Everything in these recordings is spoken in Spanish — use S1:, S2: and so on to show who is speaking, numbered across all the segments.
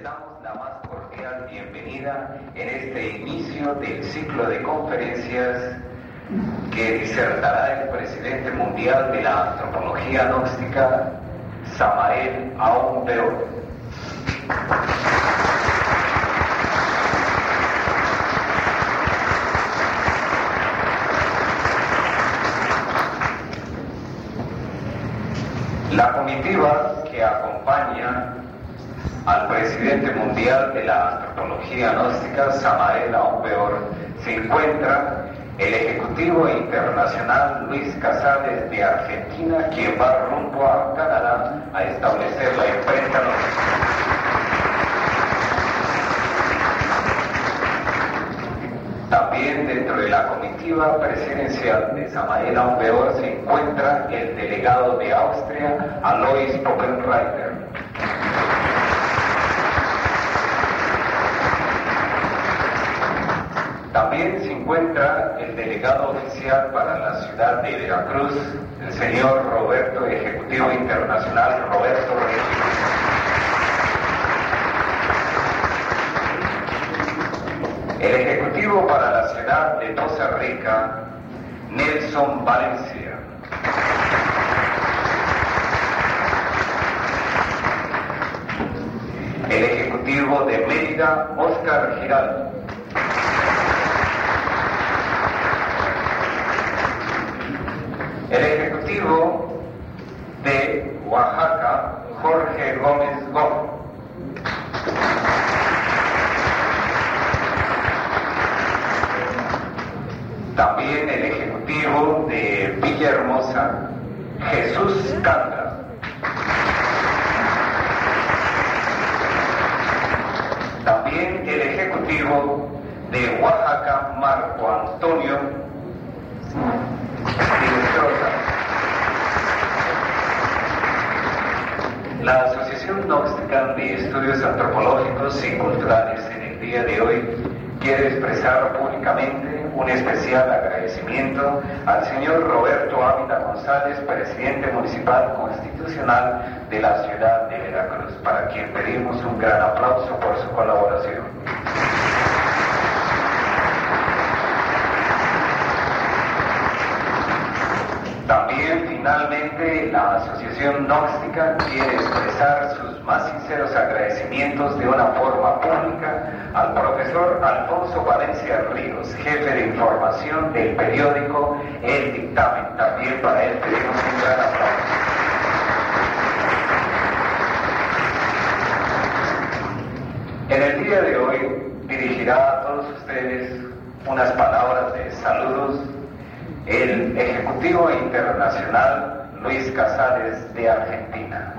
S1: les damos la más cordial bienvenida en este inicio del ciclo de conferencias que disertará el presidente mundial de la antropología gnóstica, Samael Aoun La comitiva que acompaña al presidente mundial de la antropología gnóstica, Samael Aumbeor, se encuentra el Ejecutivo Internacional Luis Casales de Argentina, quien va rumbo a Canadá a establecer la imprenta También dentro de la comitiva presidencial de Samael Aumbeor se encuentra el delegado de Austria, Alois Poppenreiter. También se encuentra el delegado oficial para la ciudad de Veracruz, el señor Roberto, Ejecutivo Internacional Roberto El Ejecutivo para la ciudad de Costa Rica, Nelson Valencia. El Ejecutivo de Mérida, Oscar Giraldo. El Ejecutivo de Oaxaca, Jorge Gómez Gómez. También el Ejecutivo de Villahermosa, Jesús Canda. También el Ejecutivo de Oaxaca, Marco Antonio La Asociación Gnóstica de Estudios Antropológicos y Culturales en el día de hoy quiere expresar públicamente un especial agradecimiento al señor Roberto Ávila González, presidente municipal constitucional de la ciudad de Veracruz, para quien pedimos un gran aplauso por su colaboración. También finalmente la Asociación Gnóstica quiere expresar sus más sinceros agradecimientos de una forma pública al profesor Alfonso Valencia Ríos, jefe de información del periódico El Dictamen. También para él pedimos un gran aplauso. En el día de hoy dirigirá a todos ustedes unas palabras de saludos el Ejecutivo Internacional Luis Casales de Argentina.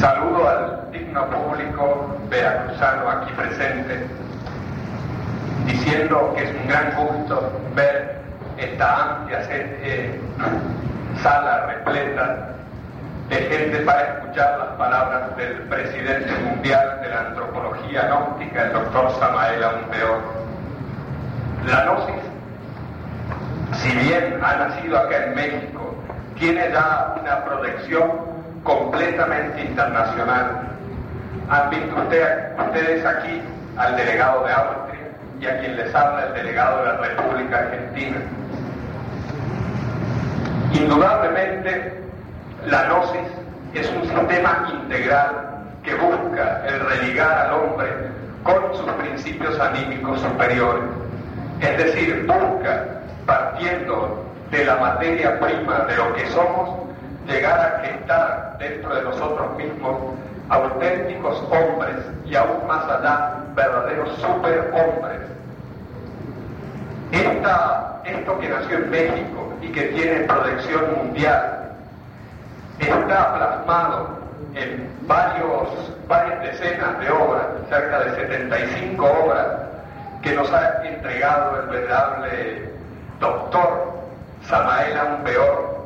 S2: Saludo al digno público veracruzano aquí presente, diciendo que es un gran gusto ver esta amplia eh, sala repleta de gente para escuchar las palabras del presidente mundial de la antropología gnóstica, el doctor Samael Aumbeor. La gnosis, si bien ha nacido acá en México, tiene ya una proyección completamente internacional. Han visto ustedes aquí al delegado de Austria y a quien les habla el delegado de la República Argentina. Indudablemente, la gnosis es un sistema integral que busca el religar al hombre con sus principios anímicos superiores. Es decir, busca, partiendo de la materia prima de lo que somos, llegar a gestar dentro de nosotros mismos auténticos hombres y aún más allá, verdaderos superhombres. Esto que nació en México y que tiene proyección mundial, está plasmado en varios, varias decenas de obras, cerca de 75 obras, que nos ha entregado el venerable doctor Samael Ambeor,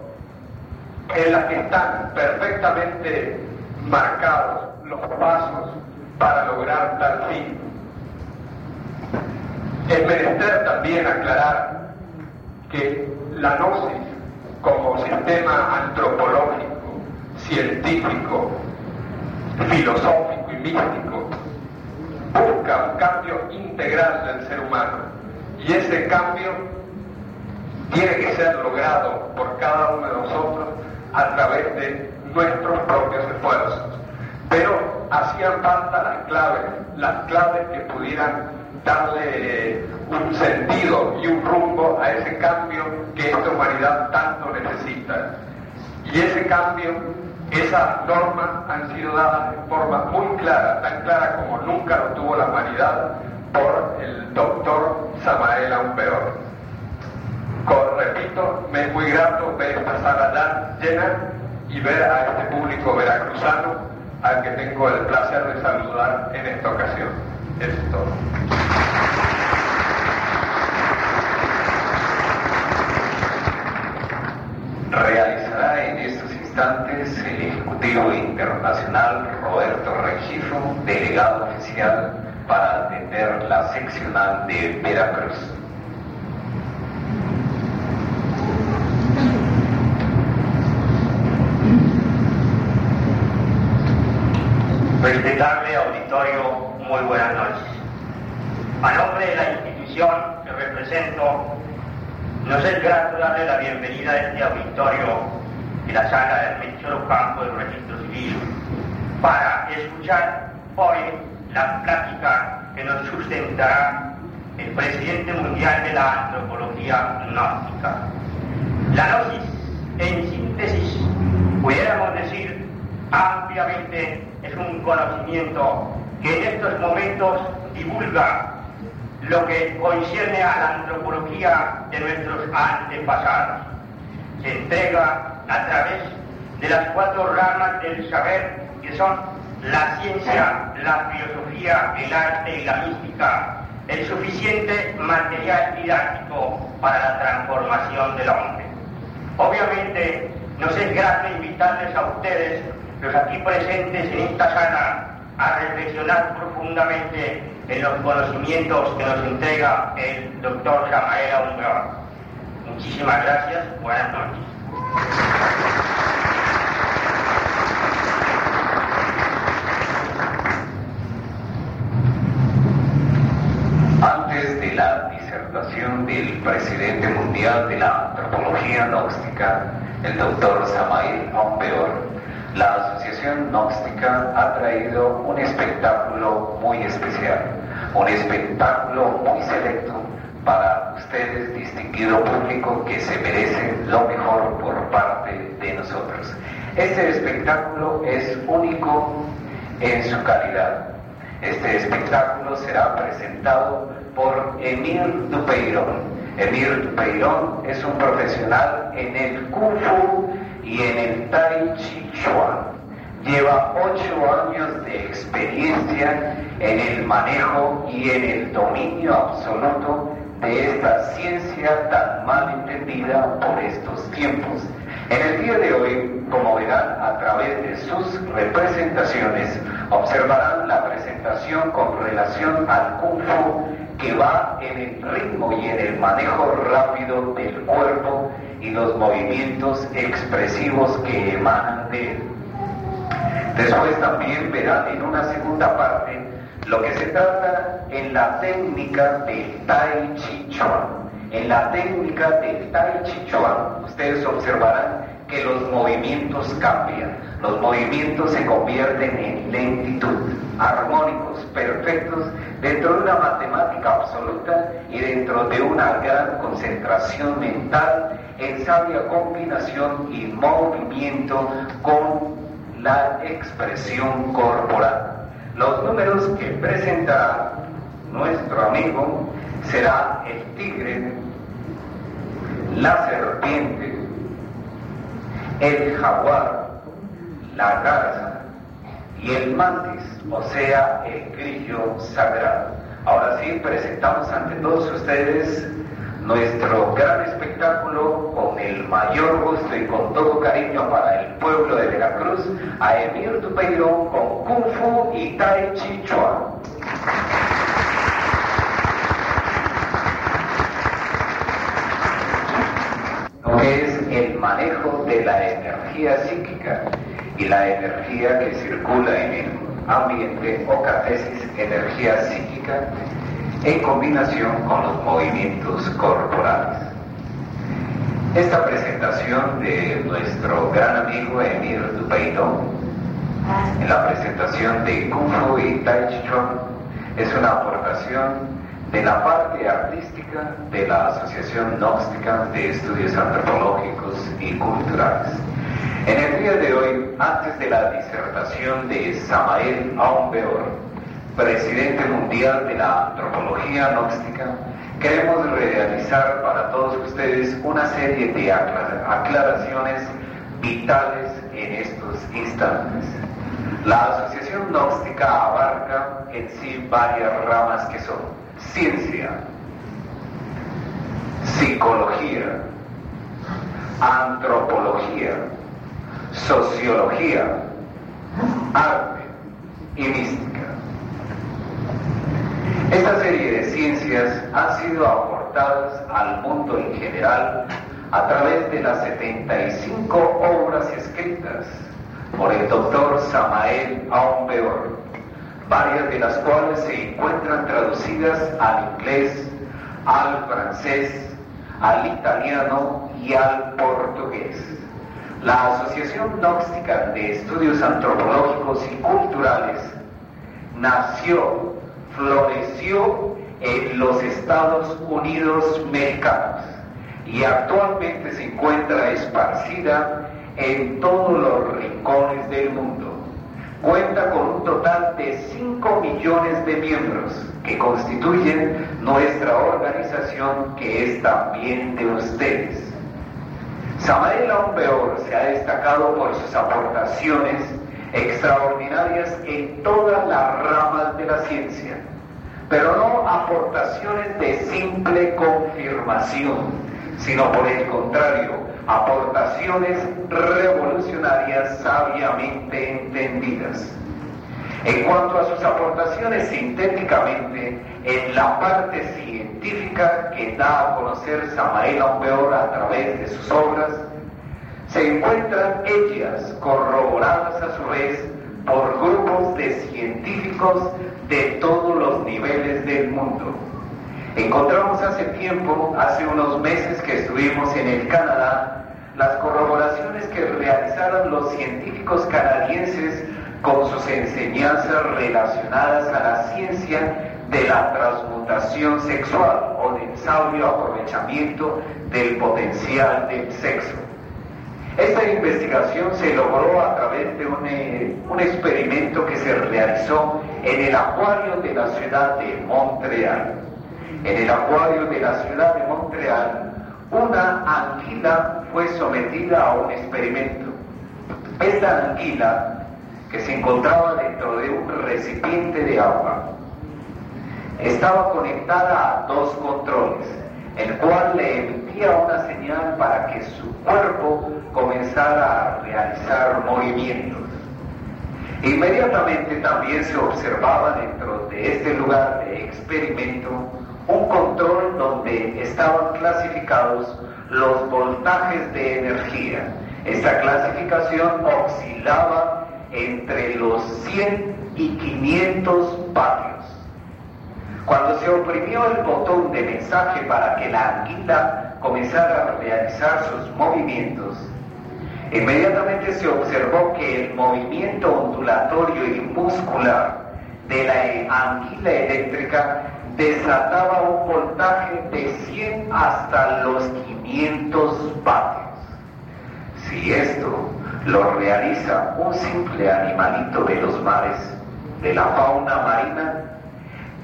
S2: en las que están perfectamente marcados los pasos para lograr tal fin. Es menester también aclarar que la gnosis como sistema antropológico, científico, filosófico y místico busca un cambio integral del ser humano y ese cambio tiene que ser logrado por cada uno de nosotros a través de nuestros propios esfuerzos. Pero hacían falta las claves, las claves que pudieran darle un sentido y un rumbo a ese cambio que esta humanidad tanto necesita. Y ese cambio, esas normas han sido dadas de forma muy clara, tan clara como nunca lo tuvo la humanidad, por el doctor Samael Aumpeor. repito, me es muy grato ver esta sala llena y ver a este público veracruzano al que tengo el placer de saludar en esta ocasión. Eso es todo.
S1: Estos el Ejecutivo Internacional Roberto Regifo, delegado oficial para atender la seccional de Veracruz.
S3: Respetable auditorio, muy buenas noches. A nombre de la institución que represento, nos es grato darle la bienvenida a este auditorio de la sala del Registro Campo del Registro Civil para escuchar hoy la plática que nos sustentará el presidente mundial de la antropología gnóstica. La gnosis, en síntesis, pudiéramos decir ampliamente, es un conocimiento que en estos momentos divulga lo que concierne a la antropología de nuestros antepasados. Se entrega a través de las cuatro ramas del saber que son la ciencia, la filosofía, el arte y la mística, el suficiente material didáctico para la transformación del hombre. Obviamente nos es grato invitarles a ustedes los aquí presentes en esta sala a reflexionar profundamente en los conocimientos que nos entrega el doctor Samael Umbral. Muchísimas gracias, buenas noches.
S1: Antes de la disertación del presidente mundial de la antropología gnóstica, el doctor Samael Aumpeor, la Asociación Gnóstica ha traído un espectáculo muy especial, un espectáculo muy selecto para ustedes, distinguido público, que se merecen lo mejor por parte de nosotros. Este espectáculo es único en su calidad. Este espectáculo será presentado por Emir Dupeirón. Emir Dupeirón es un profesional en el Kung Fu y en el Tai Chi Chuan. Lleva ocho años de experiencia en el manejo y en el dominio absoluto de esta ciencia tan mal entendida por estos tiempos. En el día de hoy, como verán a través de sus representaciones, observarán la presentación con relación al Kung que va en el ritmo y en el manejo rápido del cuerpo y los movimientos expresivos que emanan de él. Después también verán en una segunda parte lo que se trata en la técnica del Tai Chi Chuan. En la técnica del Tai Chi Chuan, ustedes observarán que los movimientos cambian, los movimientos se convierten en lentitud, armónicos, perfectos, dentro de una matemática absoluta y dentro de una gran concentración mental en sabia combinación y movimiento con la expresión corporal. Los números que presentará nuestro amigo será el tigre, la serpiente, el jaguar, la garza y el mantis, o sea, el grillo sagrado. Ahora sí, presentamos ante todos ustedes nuestro gran espectáculo con el mayor gusto y con todo cariño para el pueblo de Veracruz, a Emir Tupeiro con Kung Fu y Tai Chi Chuan. manejo de la energía psíquica y la energía que circula en el ambiente o catesis energía psíquica en combinación con los movimientos corporales. Esta presentación de nuestro gran amigo Emir Dupeito, en la presentación de Kung Fu y Tai Chi Chuan, es una aportación de la parte artística de la Asociación Gnóstica de Estudios Antropológicos y Culturales. En el día de hoy, antes de la disertación de Samael Aumbeor, presidente mundial de la antropología gnóstica, queremos realizar para todos ustedes una serie de aclaraciones vitales en estos instantes. La Asociación Gnóstica abarca en sí varias ramas que son ciencia, psicología, antropología, sociología, arte y mística. Esta serie de ciencias han sido aportadas al mundo en general a través de las 75 obras escritas por el doctor Samael Aumbeor varias de las cuales se encuentran traducidas al inglés, al francés, al italiano y al portugués. La Asociación Gnóstica de Estudios Antropológicos y Culturales nació, floreció en los Estados Unidos mexicanos y actualmente se encuentra esparcida en todos los rincones del mundo cuenta con un total de 5 millones de miembros que constituyen nuestra organización que es también de ustedes. Samael Aumbeor se ha destacado por sus aportaciones extraordinarias en todas las ramas de la ciencia, pero no aportaciones de simple confirmación, sino por el contrario, aportaciones revolucionarias sabiamente entendidas. En cuanto a sus aportaciones sintéticamente, en la parte científica que da a conocer Samael Aumbeor a través de sus obras, se encuentran ellas corroboradas a su vez por grupos de científicos de todos los niveles del mundo. Encontramos hace tiempo, hace unos meses que estuvimos en el Canadá, las corroboraciones que realizaron los científicos canadienses con sus enseñanzas relacionadas a la ciencia de la transmutación sexual o del sabio aprovechamiento del potencial del sexo. Esta investigación se logró a través de un, eh, un, experimento que se realizó en el acuario de la ciudad de Montreal. En el acuario de la ciudad de Montreal una anguila fue sometida a un experimento. Esta anguila, que se encontraba dentro de un recipiente de agua, estaba conectada a dos controles, el cual le emitía una señal para que su cuerpo comenzara a realizar movimientos. Inmediatamente también se observaba dentro de este lugar de experimento un control donde estaban clasificados los voltajes de energía. Esta clasificación oscilaba entre los 100 y 500 vatios. Cuando se oprimió el botón de mensaje para que la anguila comenzara a realizar sus movimientos, inmediatamente se observó que el movimiento ondulatorio y muscular de la anguila eléctrica desataba un voltaje de 100 hasta los 500 vatios. Si esto lo realiza un simple animalito de los mares, de la fauna marina,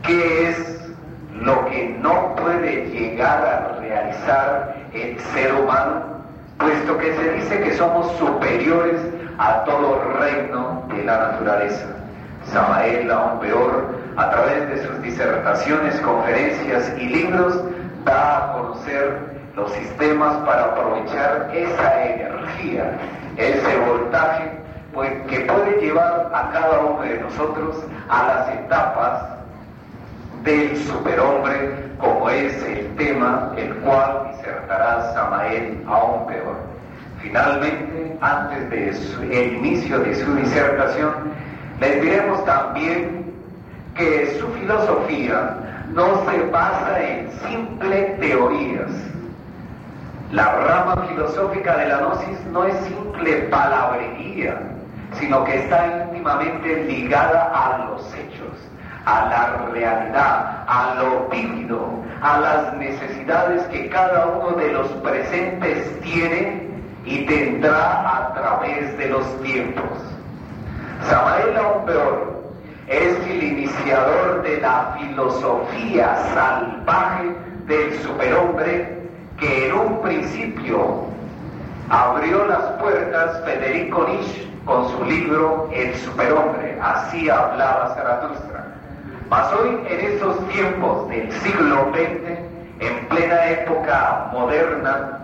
S1: ¿qué es lo que no puede llegar a realizar el ser humano? Puesto que se dice que somos superiores a todo reino de la naturaleza. Samael, aún peor, a través de sus disertaciones, conferencias y libros, da a conocer los sistemas para aprovechar esa energía, ese voltaje, pues, que puede llevar a cada uno de nosotros a las etapas del superhombre, como es el tema el cual disertará Samael aún peor. Finalmente, antes del inicio de su disertación, les diremos también que su filosofía no se basa en simples teorías. La rama filosófica de la gnosis no es simple palabrería, sino que está íntimamente ligada a los hechos, a la realidad, a lo vívido, a las necesidades que cada uno de los presentes tiene y tendrá a través de los tiempos. Samael Aumbeor es el iniciador de la filosofía salvaje del superhombre que en un principio abrió las puertas Federico Nietzsche con su libro El superhombre, así hablaba Zaratustra. Mas hoy en estos tiempos del siglo XX, en plena época moderna,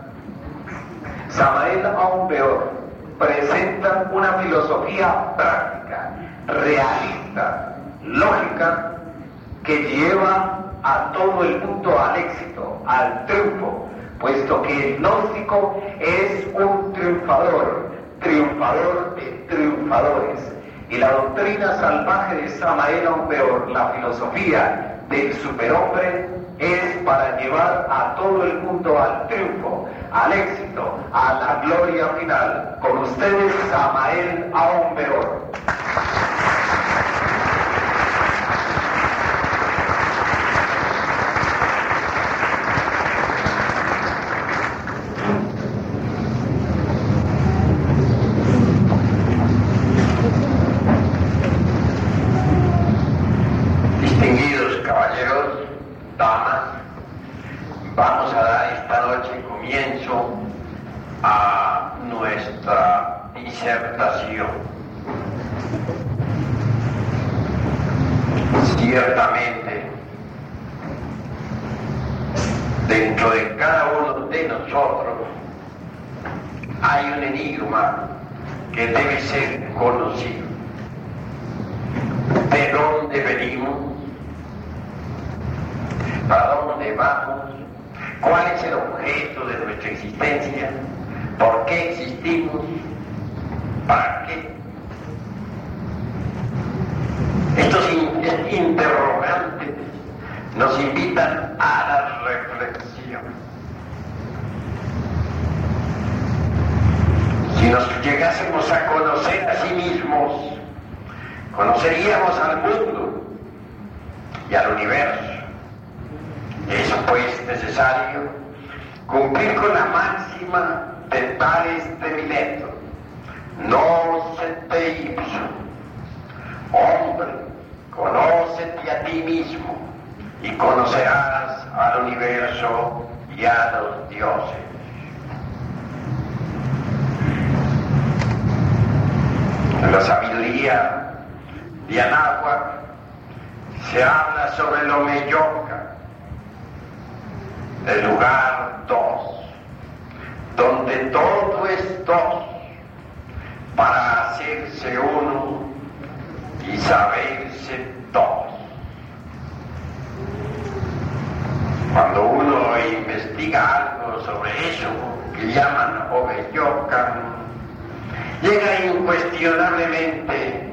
S1: Samael Aumbeor presenta una filosofía práctica, realista, lógica, que lleva a todo el mundo al éxito, al triunfo, puesto que el gnóstico es un triunfador, triunfador de triunfadores. Y la doctrina salvaje de Samael Aumbeor, la filosofía del superhombre, es para llevar a todo el mundo al triunfo, al éxito, a la gloria final. Con ustedes, Samael que
S4: debe ser conocido. conoceríamos al mundo y al universo. Pues es pues necesario cumplir con la máxima de Tales de Mileto. No se te ipso. Hombre, conócete a ti mismo y conocerás al universo y a los dioses. La sabiduría de Anáhuac, se habla sobre Lomeyoca, el lugar dos, donde todo es dos, para hacerse uno y saberse dos. Cuando uno investiga algo sobre eso que llaman Omeyoca, llega incuestionablemente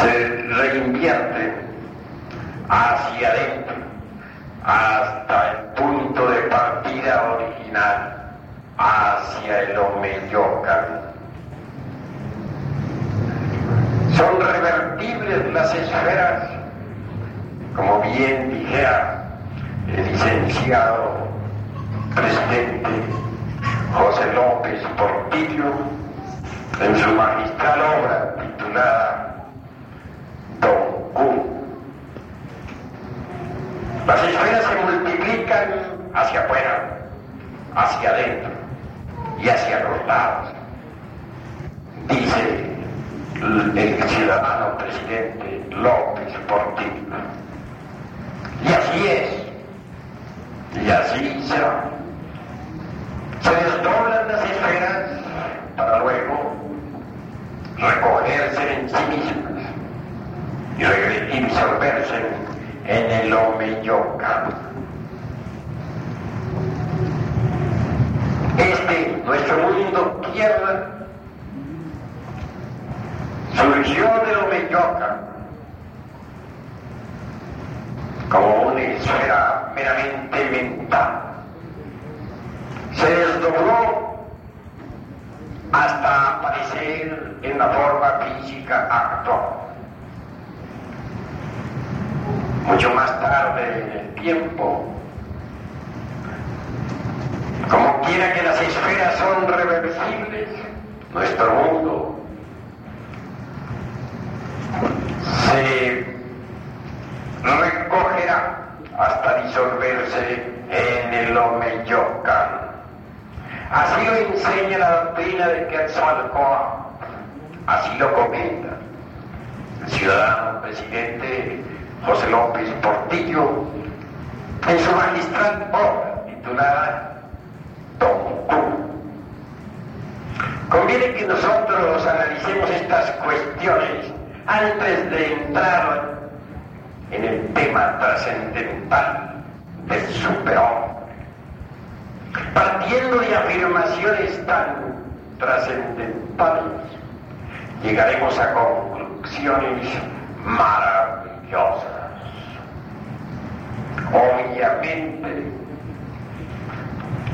S4: se reinvierte hacia adentro, hasta el punto de partida original, hacia el Omeyocan. Son revertibles
S5: las esferas, como
S4: bien dijera el licenciado presidente José López Portillo en su magistral obra titulada
S5: multiplican hacia afuera, hacia adentro,
S4: y hacia los lados. Dice el ciudadano presidente López Portillo. Y así es, y así será. Se desdoblan las esferas para luego recogerse en sí mismas disolverse en el Omeyoca. Este, nuestro mundo tierra, surgió de Omeyoca como una esfera meramente mental. Se desdobló hasta aparecer en la forma física actual. Mucho más tarde en el tiempo, como quiera que las esferas son reversibles, nuestro mundo se recogerá hasta disolverse en el Omeyocan. Así lo enseña la doctrina de Quetzalcoatl, así lo comenta el ciudadano presidente José López Portillo en su magistral obra titulada Tonku. Conviene que nosotros analicemos estas cuestiones antes de entrar en el tema trascendental del superhombre. Partiendo de afirmaciones tan trascendentales, llegaremos a conclusiones maravillosas. Obviamente,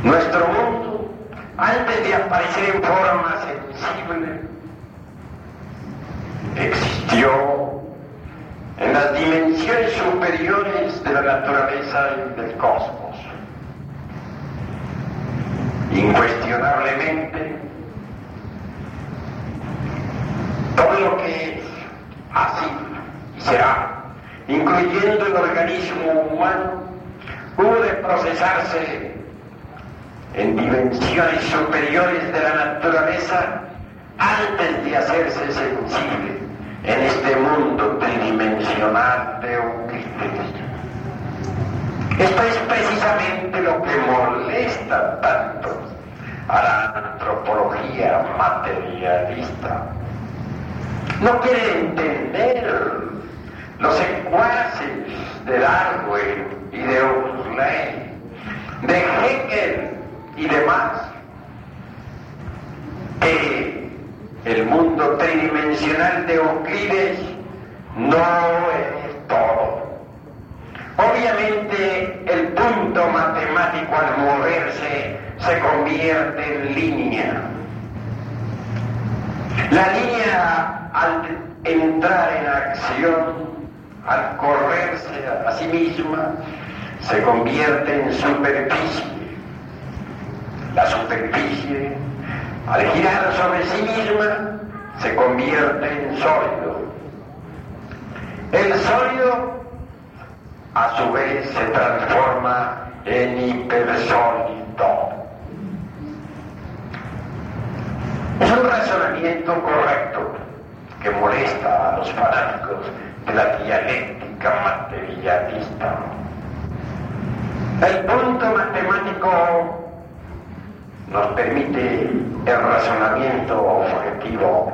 S4: nuestro mundo, antes de aparecer en forma sensible, existió en las dimensiones superiores de la naturaleza y del cosmos. Incuestionablemente, todo lo que es así será, incluyendo el organismo humano, hubo de procesarse en dimensiones superiores de la naturaleza antes de hacerse sensible en este mundo tridimensional de Euclides. Esto es precisamente lo que molesta tanto a la antropología materialista. No quiere entender los secuaces de Darwin y de Huxley, de Hegel y demás, que el mundo tridimensional de Euclides no es todo. Obviamente el punto matemático al moverse se convierte en línea. La línea al entrar en acción, al correrse a sí misma, se convierte en superficie. La superficie al girar sobre sí misma, se convierte en sólido. El sólido, a su vez, se transforma en hipersólido. Es un razonamiento correcto que molesta a los fanáticos la dialéctica materialista. El punto matemático nos permite el razonamiento objetivo.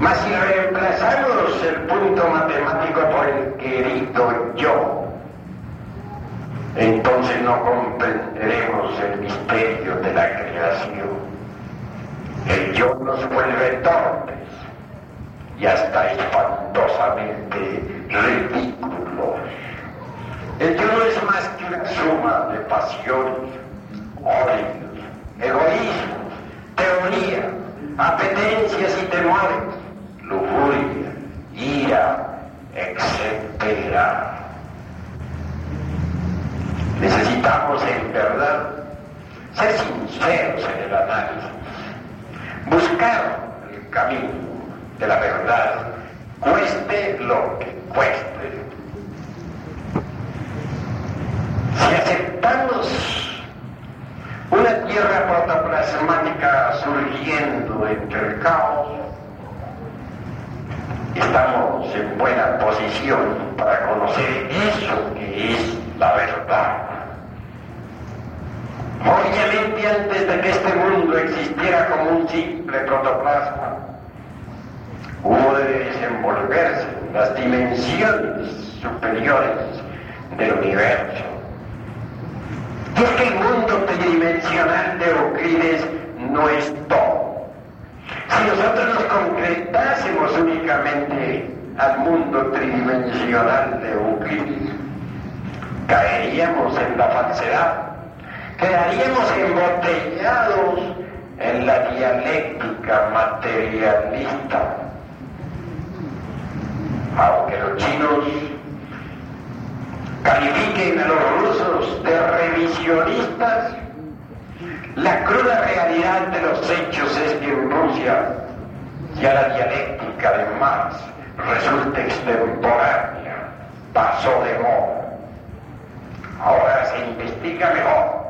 S4: Mas si reemplazamos el punto matemático por el querido yo, entonces no comprenderemos el misterio de la creación. El yo nos vuelve torpes y hasta espantosamente ridículos. El yo es más que una suma de pasiones odios, egoísmos, teoría, apetencias y temores, lujuria, ira, etc. Necesitamos en verdad ser sinceros en el análisis, buscar el camino de la verdad, cueste lo que cueste. Si aceptamos una tierra protoplasmática surgiendo entre el caos, estamos en buena posición para conocer eso que es la verdad. Obviamente antes de que este mundo existiera como un simple protoplasma, desenvolverse en las dimensiones superiores del universo. Y es que el mundo tridimensional de Euclides no es todo. Si nosotros nos concretásemos únicamente al mundo tridimensional de Euclides, caeríamos en la falsedad, quedaríamos embotellados en la dialéctica materialista. Los chinos califiquen a los rusos de revisionistas, la cruda realidad de los hechos es que en Rusia ya la dialéctica de Marx resulta extemporánea, pasó de moda. Ahora se investiga mejor.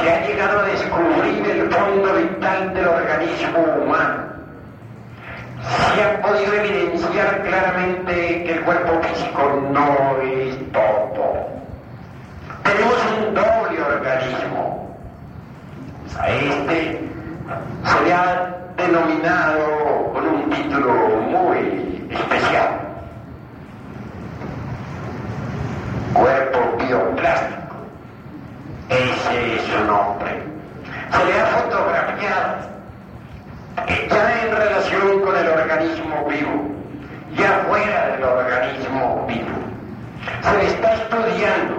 S4: Se ha llegado a descubrir el fondo vital del organismo humano. Se ha podido evidenciar claramente que el cuerpo físico no es todo. Tenemos un doble organismo. A este se le ha denominado con un título muy especial. Cuerpo bioplástico. Ese es su nombre. Se le ha fotografiado ya en relación con el organismo vivo, ya fuera del organismo vivo. Se le está estudiando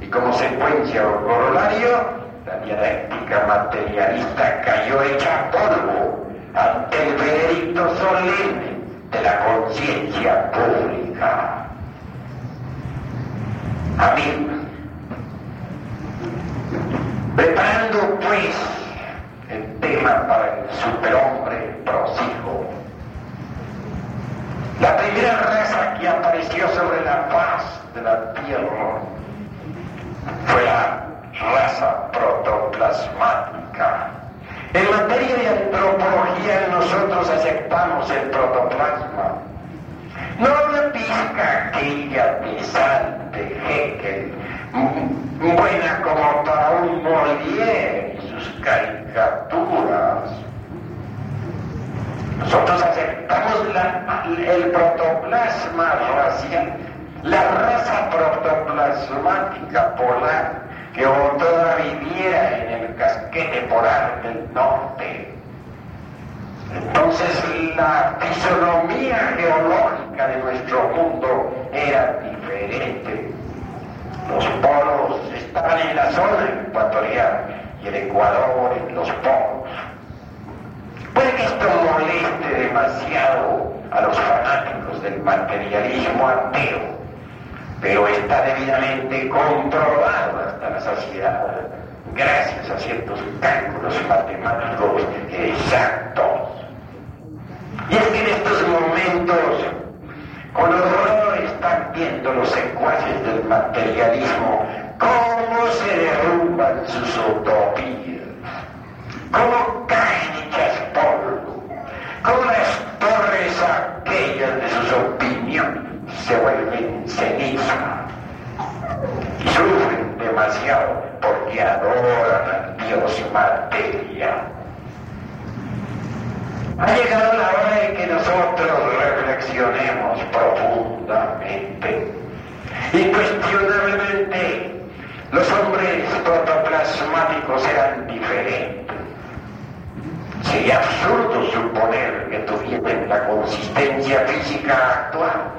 S4: y como secuencia o corolario, la dialéctica materialista cayó hecha polvo ante el veredicto solemne de la conciencia pública. Amigos, preparando pues para el superhombre prosigo. La primera raza que apareció sobre la faz de la tierra fue la raza protoplasmática. En materia de antropología nosotros aceptamos el protoplasma. No la pizca aquella de Heckel, buena como para un Molière sus caricaturas. Nosotros aceptamos el protoplasma racial, la raza protoplasmática polar que toda viviera en el casquete polar del norte. Entonces la fisonomía geológica de nuestro mundo era diferente. Los polos estaban en la zona ecuatorial y el Ecuador en los polos. Puede que esto moleste demasiado a los fanáticos del materialismo ateo, pero está debidamente comprobado hasta la saciedad gracias a ciertos cálculos matemáticos exactos. Y es que en estos momentos, con horror están viendo los secuaces del materialismo cómo se derrumban sus utopías, cómo caen hechas polvo, cómo las torres aquellas de sus opiniones se vuelven ceniza y sufren demasiado porque adoran al Dios materia. Ha llegado la hora de que nosotros reflexionemos profundamente. Incuestionablemente, los hombres protoplasmáticos eran diferentes. Sería absurdo suponer que tuviesen la consistencia física actual.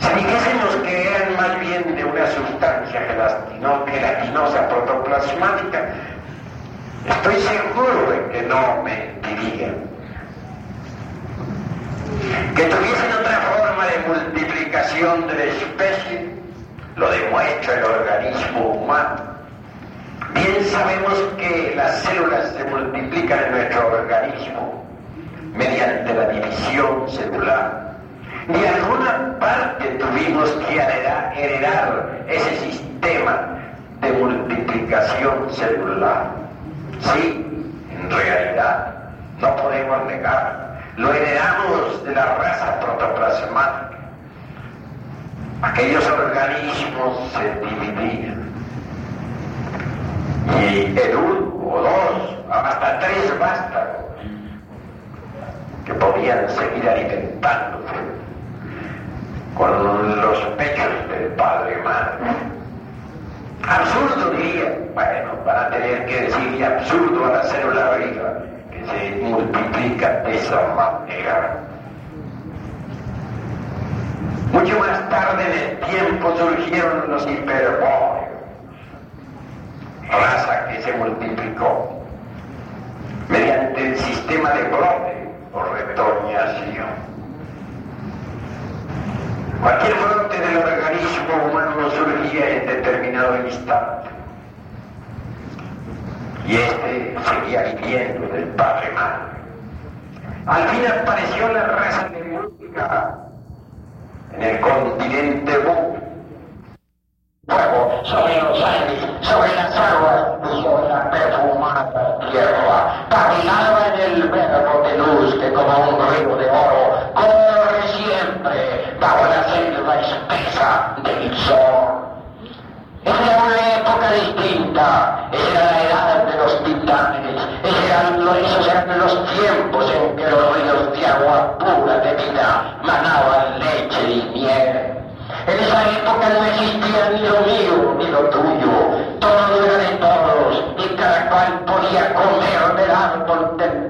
S4: Si dijésemos que eran más bien de una sustancia gelatino, gelatinosa protoplasmática, estoy seguro de que no mentirían. Que tuviesen otra forma de multiplicación de la especie, lo demuestra el organismo humano. Bien sabemos que las células se multiplican en nuestro organismo mediante la división celular. De alguna parte tuvimos que heredar, heredar ese sistema
S5: de multiplicación celular. Sí, en realidad, no podemos negar, lo heredamos de la raza protoplasmática. Aquellos organismos se dividían. Y el uno o dos, hasta tres vástagos, que podían seguir alimentándose con los pechos del padre madre. Absurdo diría, bueno, van a tener que decir absurdo a la célula viva que se multiplica de esa manera. Mucho más tarde en el tiempo surgieron los hiperbóreos, raza que se multiplicó mediante el sistema de brote o retoñación. Cualquier brote del organismo humano surgía en determinado instante. Y este seguía viviendo del padre madre. Al fin apareció la raza de en el continente Bu. Sobre los aires, sobre las aguas y sobre la perfumada tierra. Caminaba en el verbo de luz que como un río de oro corre siempre bajo la selva espesa del sol. Era una época distinta, era la edad de los titanes, eran, esos eran los tiempos en que los ríos de agua pura de vida manaban leche y miel. En esa época no existía ni lo mío ni lo tuyo, todo era de todos y cada cual podía comer del árbol del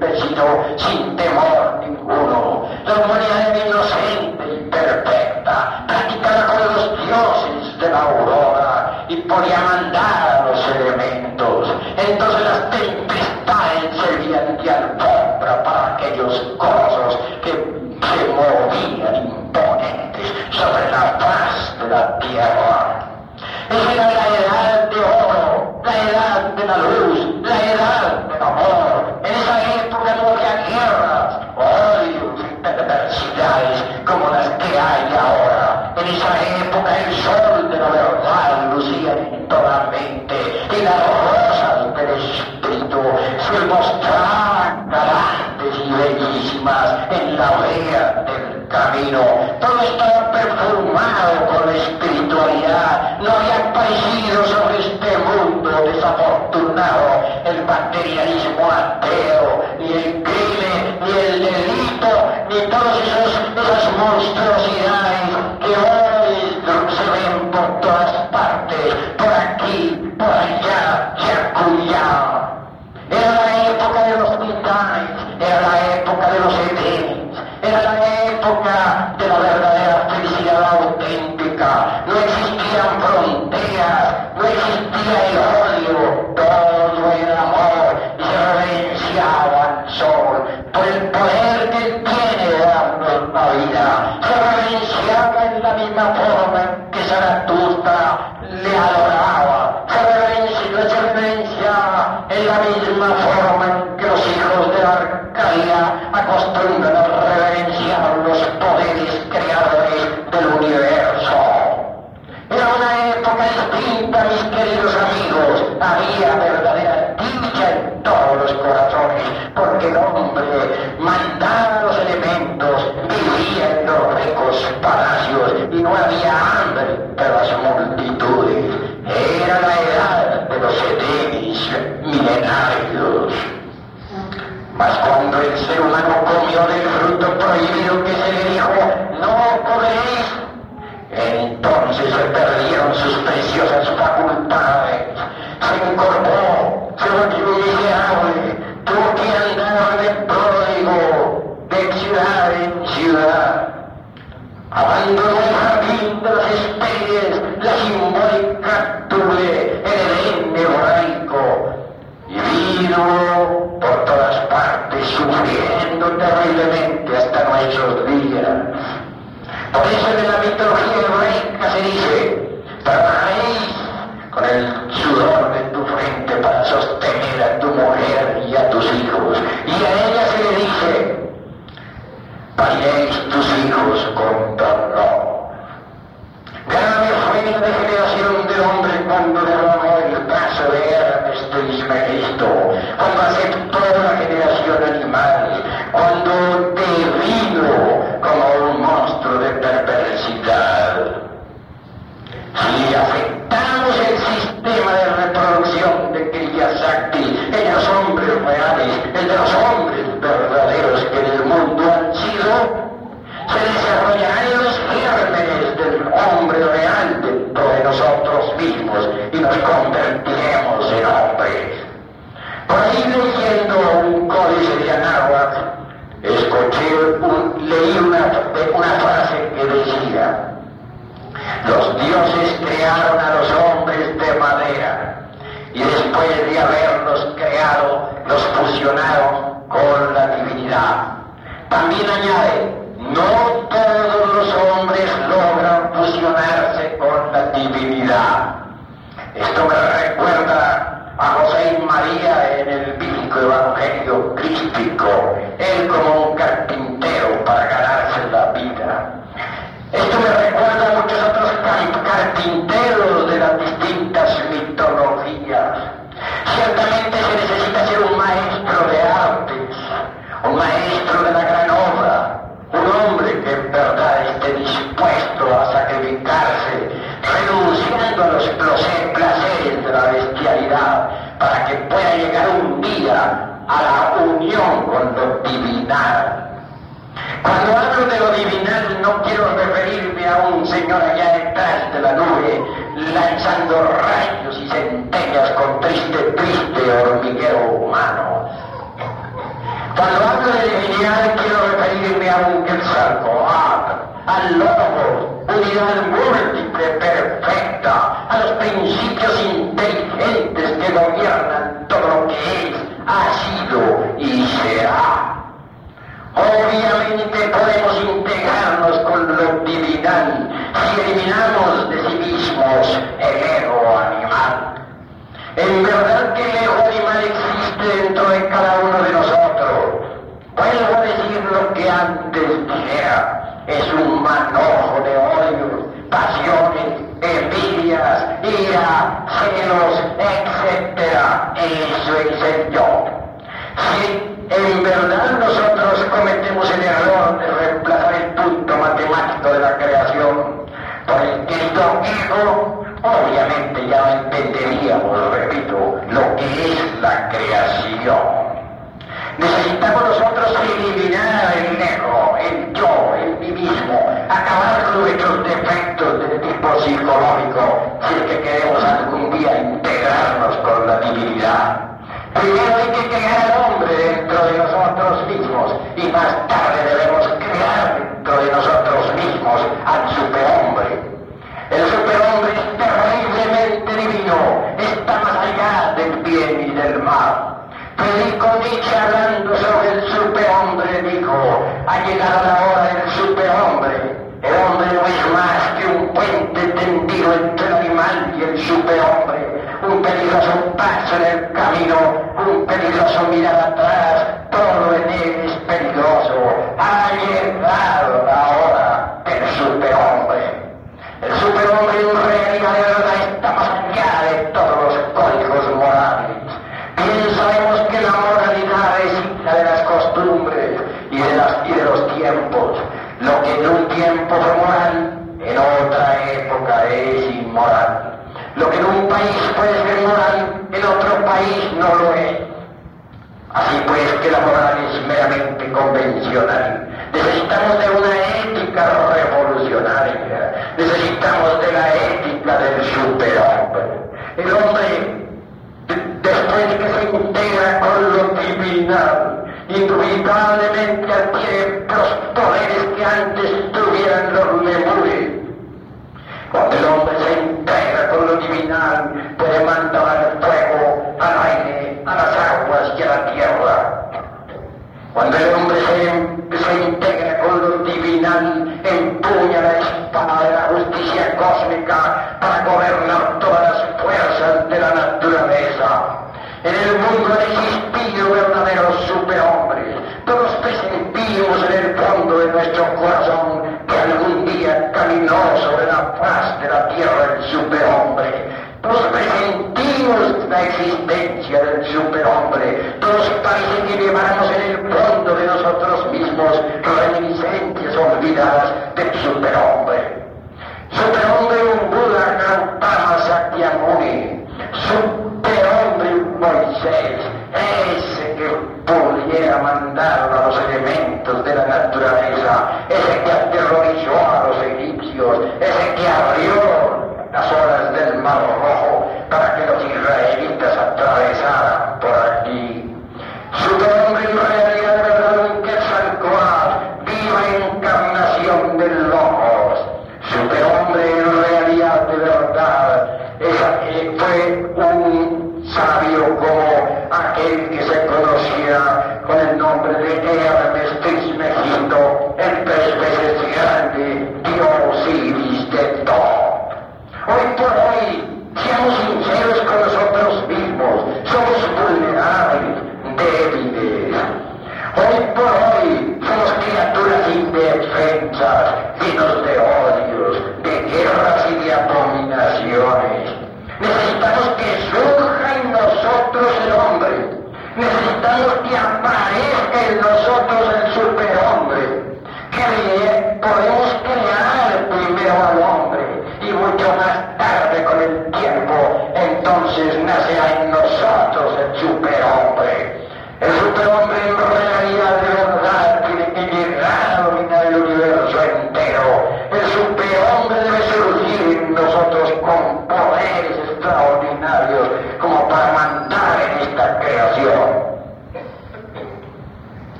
S5: sin temor ninguno. La humanidad era inocente y perfecta, practicada con los dioses de la aurora y podía mandar a los elementos. Entonces las tempestades servían de alfombra para aquellos colosos que se movían sobre la faz de la tierra. Esa era la edad de oro, la edad de la luz, la edad del amor. En esa época no había guerras, odios y perversidades como las que hay ahora. En esa época el sol Todo estaba perfumado con espiritualidad. No había aparecido sobre este mundo desafortunado el materialismo ateo, ni el crimen, ni el delito, ni todas esas monstruosidades que hoy mis queridos amigos. Había verdadera dicha en todos los corazones, porque el hombre mandaba los elementos, vivía en los ricos palacios y no había hambre de las multitudes. Era la edad de los edenis milenarios. Mas cuando el ser humano comió del fruto prohibido que se le dijo, no comeréis, entonces se perdieron sus preciosas facultades, se incorporó, se volvió miserable, tuvo andar de pródigo, de ciudad en ciudad. Abandonó el jardín de las especies, la simbólica tule, el Edén hebraico, y vino por todas partes sufriendo terriblemente hasta nuestros días. Por eso en la mitología hebraica se dice, trabajaréis con el sudor de tu frente para sostener a tu mujer y a tus hijos. Y a ella se le dice, pariréis tus hijos con dolor. Grave fue la degeneración del hombre cuando derramó el este Ismenisto, cuando aceptó la generación animal, cuando sistema de reproducción de Kiyosaki en los hombres reales, de los hombres el ego animal. En verdad que el ego animal existe dentro de cada uno de nosotros. Vuelvo a decir lo que antes dijera. Es un manojo de odios, pasiones, envidias, ira, celos, etc. Eso es Primero hay que crear al hombre dentro de nosotros mismos y más tarde debemos crear dentro de nosotros mismos al superhombre. El superhombre es terriblemente divino, está más allá del bien y del mal. Predico Nietzsche hablando sobre el superhombre, dijo, ha llegado la hora del superhombre. El hombre no es más que un puente tendido entre el animal y el superhombre, un peligroso paso en el camino, un peligroso mirar atrás, todo en él es peligroso. Ha llegado la hora superhombre. El superhombre en realidad de que la moral es meramente convencional. Necesitamos de una ética revolucionaria. Necesitamos de la ética del superhombre. El hombre, después de que se integra con lo divinal, indubitable adquiere los poderes que antes tuvieran los lemures. Cuando el hombre todas las fuerzas de la naturaleza. En el mundo han existido verdaderos superhombres. Todos presentimos en el fondo de nuestro corazón que algún día caminó sobre la faz de la tierra el superhombre. Todos presentimos la existencia del superhombre. Todos parece que llevamos en el fondo de nosotros mismos reminiscencias olvidadas del superhombre. Superhombre un Buda Gautama Sakyamuni. Superhombre un Moisés. Ese que mandar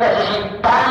S5: etc.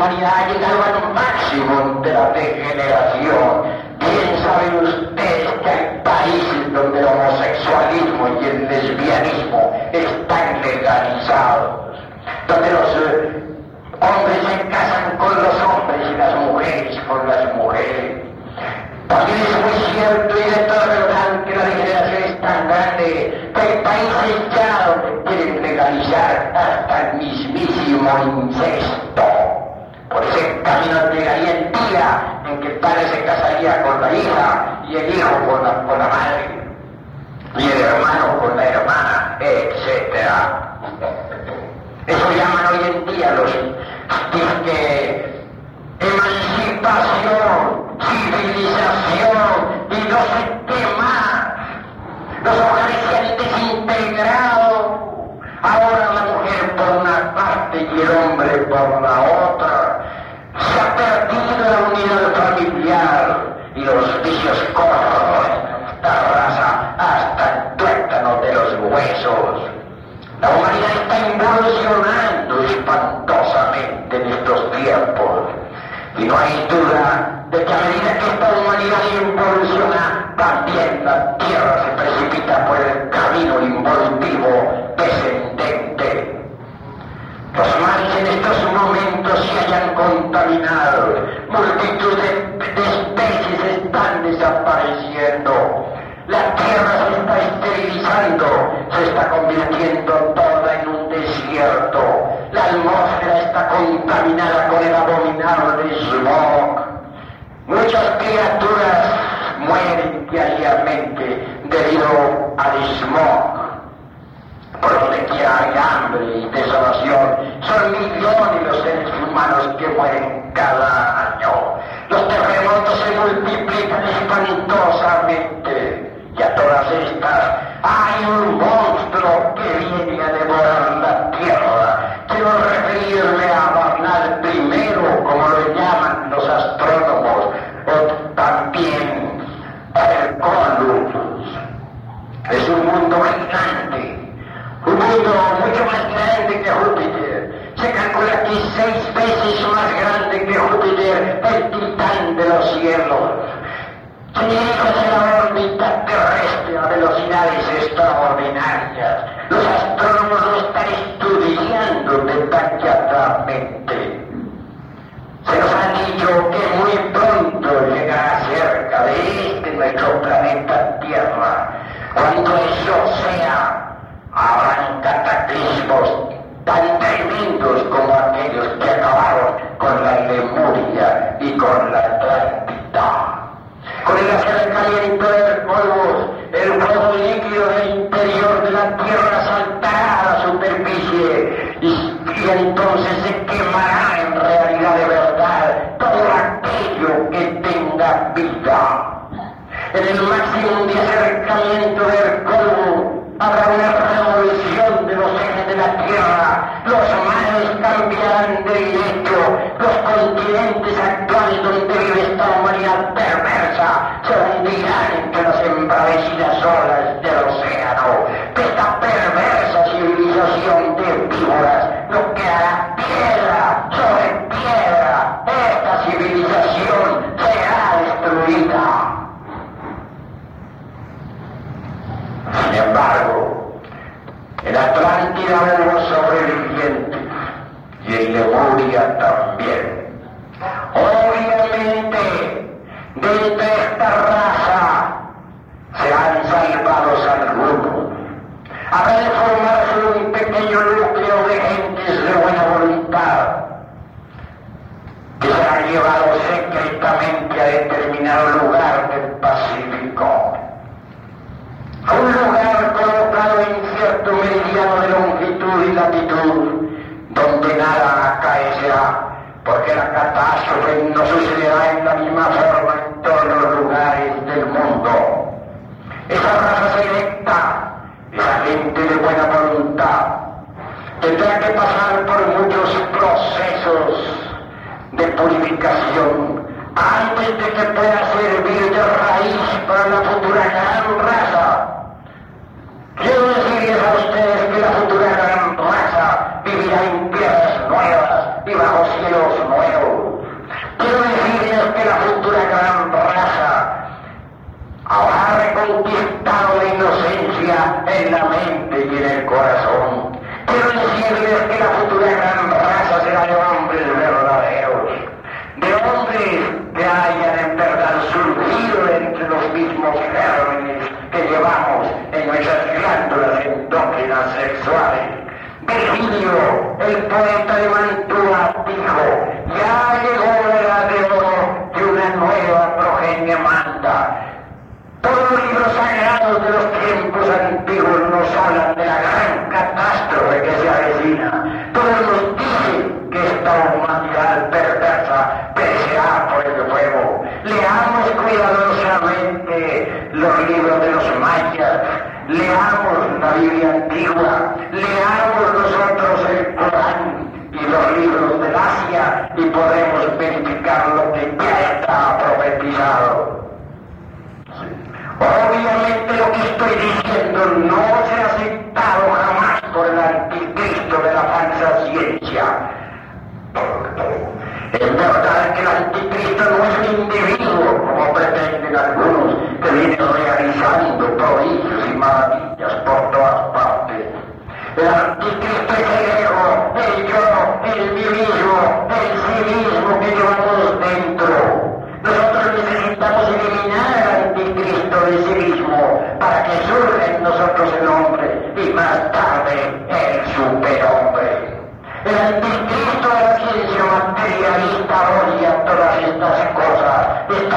S5: humanidad ha llegado al máximo de la degeneración. Bien saben ustedes que hay países donde el homosexualismo y el lesbianismo están legalizados, donde los eh, hombres se casan con los hombres y las mujeres con las mujeres. También es muy cierto y de toda verdad que la degeneración es tan grande que hay países ya donde quieren legalizar hasta el mismísimo incesto. Por ese camino llegaría el día en que el padre se casaría con la hija y el hijo con la, con la madre y el hermano con la hermana, etc. Eso llaman hoy en día los que emancipación, civilización y no sé qué más. Los hogares se han desintegrado. Ahora la mujer por una parte y el hombre por la otra. Estos tiempos. Y no hay duda de que a medida que esta humanidad involuciona, también la Tierra se precipita por el camino involutivo descendente. Los mares en estos momentos se hayan contaminado, multitud de, de especies están desapareciendo. La tierra se está esterilizando, se está convirtiendo toda en un desierto. La atmósfera está contaminada con el abominable smog. Muchas criaturas mueren diariamente debido al smog. Por donde quiera hay hambre y desolación. Son millones los seres humanos que mueren cada año. Los multiplican espantosamente. Y a todas estas hay un monstruo que viene a devorar la tierra. Quiero referirme a Barnal primero, como lo llaman los astrónomos, o también Herculus. Es un mundo gigante, un mundo mucho más grande que Júpiter. Se calcula que seis veces más grande que Júpiter, el titán de los cielos. Hacia la órbita terrestre a velocidades extraordinarias. Los astrónomos lo están estudiando detalladamente. Se nos ha dicho que muy pronto llegará cerca de este nuestro planeta Tierra. Cuando eso sea, habrán cataclismos tan tremendos como aquellos que acabaron con la Lemuria y con la Atlántida. Con el acercamiento del polvo, el fuego líquido del interior de la Tierra saltará a la superficie y, entonces se quemará en realidad de verdad todo aquello que tenga vida. En el máximo de acercamiento del polvo habrá una revolución de los ejes de la Tierra, los mares cambiarán de directo, Atlántida hubo sobrevivientes y el Lemuria también. Obviamente, de esta raza se han salvado algunos. Habrá de formarse un pequeño núcleo de gentes de buena voluntad que serán llevados secretamente a determinado lugar del Pacífico a un lugar colocado en cierto meridiano de longitud y latitud, donde nada acaecerá, porque la catástrofe no sucederá en la misma forma en todos los lugares del mundo. Esa raza selecta, esa gente de buena voluntad, tendrá que pasar por muchos procesos de purificación antes de que pueda servir de raíz para la futura gran raza. Quiero decirles a ustedes que la futura gran raza vivirá en tierras nuevas y bajo cielos nuevos. Quiero decirles que la futura gran raza habrá reconquistado la inocencia en la mente y en el corazón. Quiero decirles que la futura gran raza será de hombres verdaderos, de hombres que hayan en verdad surgido entre los mismos gérmenes que llevamos en nuestras glándulas endócrinas sexuales. Virgilio, el poeta de Mantua, dijo, ya llegó la edad de oro que una nueva progenie manda. Todos los libros sagrados de los tiempos antiguos nos hablan de la gran catástrofe que se avecina. Todos nos dicen que esta humanidad perversa perecerá por el fuego. Leamos cuidadosamente los libros de los mayas, leamos la Biblia antigua, leamos nosotros el Corán y los libros del Asia y podemos verificar lo que ya está profetizado. Obviamente lo que estoy diciendo no se ha aceptado jamás por el anticristo de la falsa ciencia. Es verdad que el anticristo no es un individuo, como pretenden algunos, que viene realizando prodigios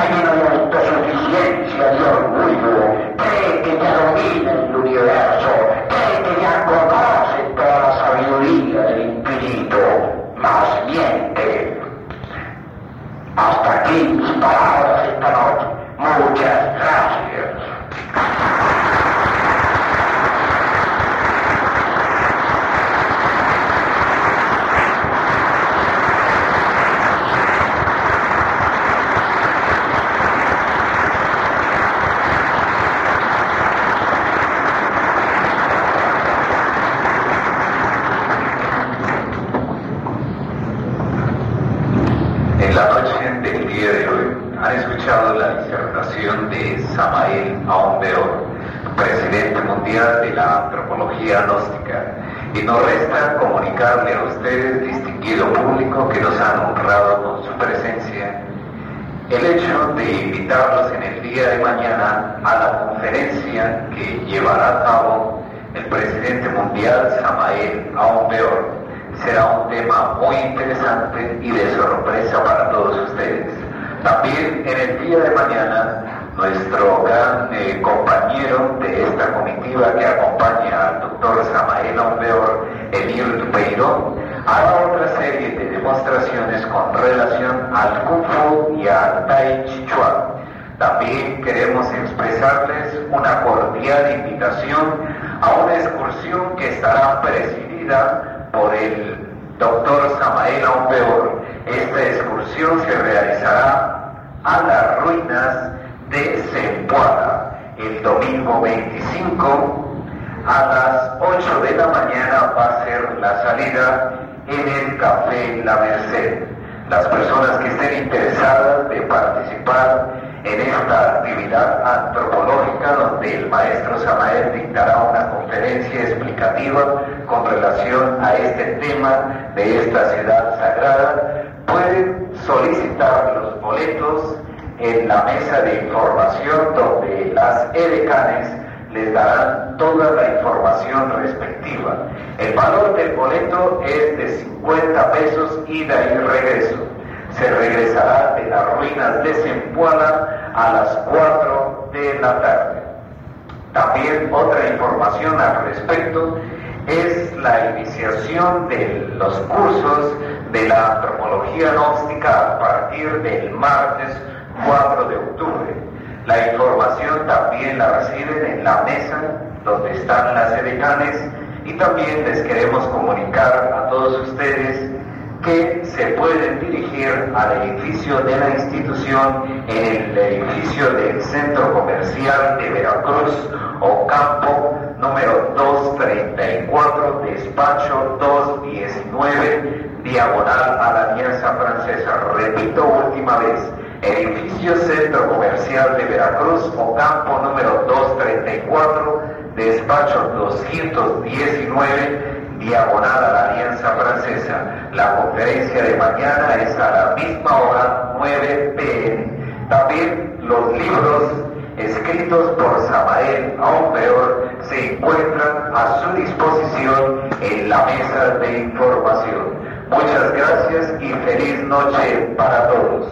S5: lleno de autosuficiencia y orgullo, cree que ya domina el universo, para sektanoj, muchas noche.
S1: escuchado la disertación de Samael Aumbeor, presidente mundial de la antropología gnóstica, y nos resta comunicarle a ustedes, distinguido público, que nos han honrado con su presencia, el hecho de invitarlos en el día de mañana a la conferencia que llevará a cabo el presidente mundial Samael Aumbeor. Será un tema muy interesante y de sorpresa para todos ustedes. También en el día de mañana, nuestro gran eh, compañero de esta comitiva que acompaña al doctor Samael Aumbeor, Emil Tupeiro, hará otra serie de demostraciones con relación al Kung Fu y al Tai Chi Chuan. También queremos expresarles una cordial invitación a una excursión que estará presidida por el doctor Samael Aumbeor. Esta excursión se realizará a las ruinas de Zempoala el domingo 25 a las 8 de la mañana va a ser la salida en el Café La Merced. Las personas que estén interesadas de participar en esta actividad antropológica donde el maestro Samael dictará una conferencia explicativa con relación a este tema de esta ciudad sagrada, pueden solicitar los boletos en la mesa de información donde las edecanes les darán toda la información respectiva. El valor del boleto es de 50 pesos ida y regreso. Se regresará de las ruinas de Zempoala a las 4 de la tarde. También otra información al respecto es la iniciación de los cursos de la antropología gnóstica a partir del martes 4 de octubre. La información también la reciben en la mesa donde están las edecanes y también les queremos comunicar a todos ustedes que se pueden dirigir al edificio de la institución en el edificio del Centro Comercial de Veracruz o campo número 234, despacho 219, diagonal a la Alianza Francesa. Repito última vez, edificio Centro Comercial de Veracruz o campo número 234, despacho 219, diagonal a la Alianza Francesa. La conferencia de mañana es a la misma hora, 9 pm. También los libros escritos por Samael Aumbeor se encuentran a su disposición en la mesa de información. Muchas gracias y feliz noche para todos.